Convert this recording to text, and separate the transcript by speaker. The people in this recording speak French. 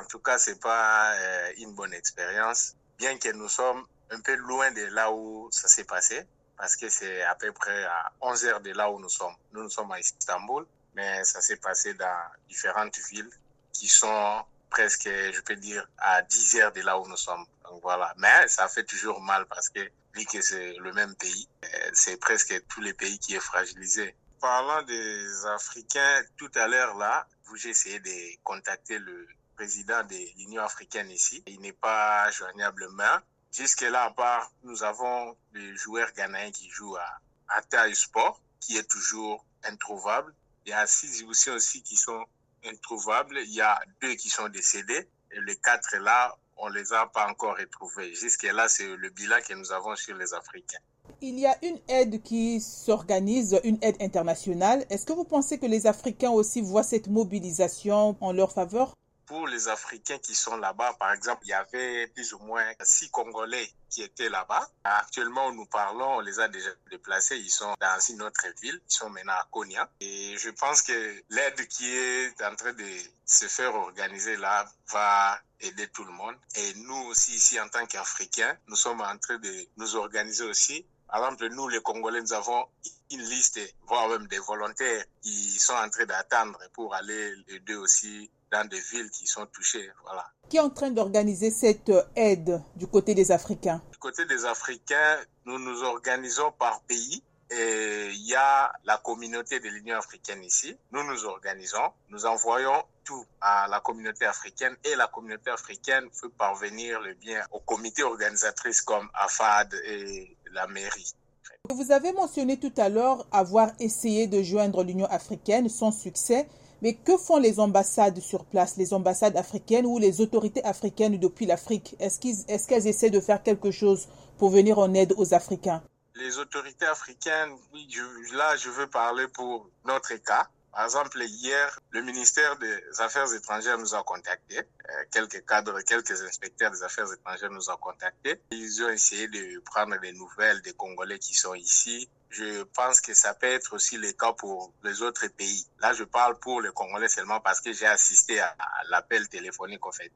Speaker 1: En tout cas, c'est pas euh, une bonne expérience, bien que nous sommes un peu loin de là où ça s'est passé, parce que c'est à peu près à 11 heures de là où nous sommes. Nous, nous sommes à Istanbul, mais ça s'est passé dans différentes villes qui sont presque, je peux dire, à 10 heures de là où nous sommes. Donc voilà. Mais ça fait toujours mal parce que, vu que c'est le même pays, euh, c'est presque tous les pays qui est fragilisé. Parlant des Africains, tout à l'heure là, j'ai essayé de contacter le président de l'Union africaine ici. Il n'est pas joignable, mais jusque-là, à part, nous avons des joueurs ghanéens qui jouent à, à Sport, qui est toujours introuvable. Il y a six aussi, aussi qui sont introuvables. Il y a deux qui sont décédés. Et les quatre là, on les a pas encore retrouvés. Jusque-là, c'est le bilan que nous avons sur les Africains.
Speaker 2: Il y a une aide qui s'organise, une aide internationale. Est-ce que vous pensez que les Africains aussi voient cette mobilisation en leur faveur?
Speaker 1: Pour les Africains qui sont là-bas, par exemple, il y avait plus ou moins six Congolais qui étaient là-bas. Actuellement, nous parlons, on les a déjà déplacés. Ils sont dans une autre ville. Ils sont maintenant à Konya. Et je pense que l'aide qui est en train de se faire organiser là va aider tout le monde. Et nous aussi, ici, en tant qu'Africains, nous sommes en train de nous organiser aussi par exemple, nous, les Congolais, nous avons une liste, voire même des volontaires qui sont en train d'attendre pour aller les deux aussi dans des villes qui sont touchées. Voilà.
Speaker 2: Qui est en train d'organiser cette aide du côté des Africains?
Speaker 1: Du côté des Africains, nous nous organisons par pays. Et il y a la communauté de l'Union africaine ici. Nous nous organisons, nous envoyons tout à la communauté africaine et la communauté africaine peut parvenir le bien aux comités organisatrices comme AFAD et la mairie.
Speaker 2: Vous avez mentionné tout à l'heure avoir essayé de joindre l'Union africaine sans succès. Mais que font les ambassades sur place, les ambassades africaines ou les autorités africaines depuis l'Afrique? Est-ce qu'elles est essaient de faire quelque chose pour venir en aide aux Africains?
Speaker 1: Les autorités africaines, oui, je, là je veux parler pour notre cas. Par exemple, hier, le ministère des Affaires étrangères nous a contactés. Euh, quelques cadres, quelques inspecteurs des Affaires étrangères nous ont contactés. Ils ont essayé de prendre des nouvelles des Congolais qui sont ici. Je pense que ça peut être aussi le cas pour les autres pays. Là, je parle pour les Congolais seulement parce que j'ai assisté à, à l'appel téléphonique, en fait.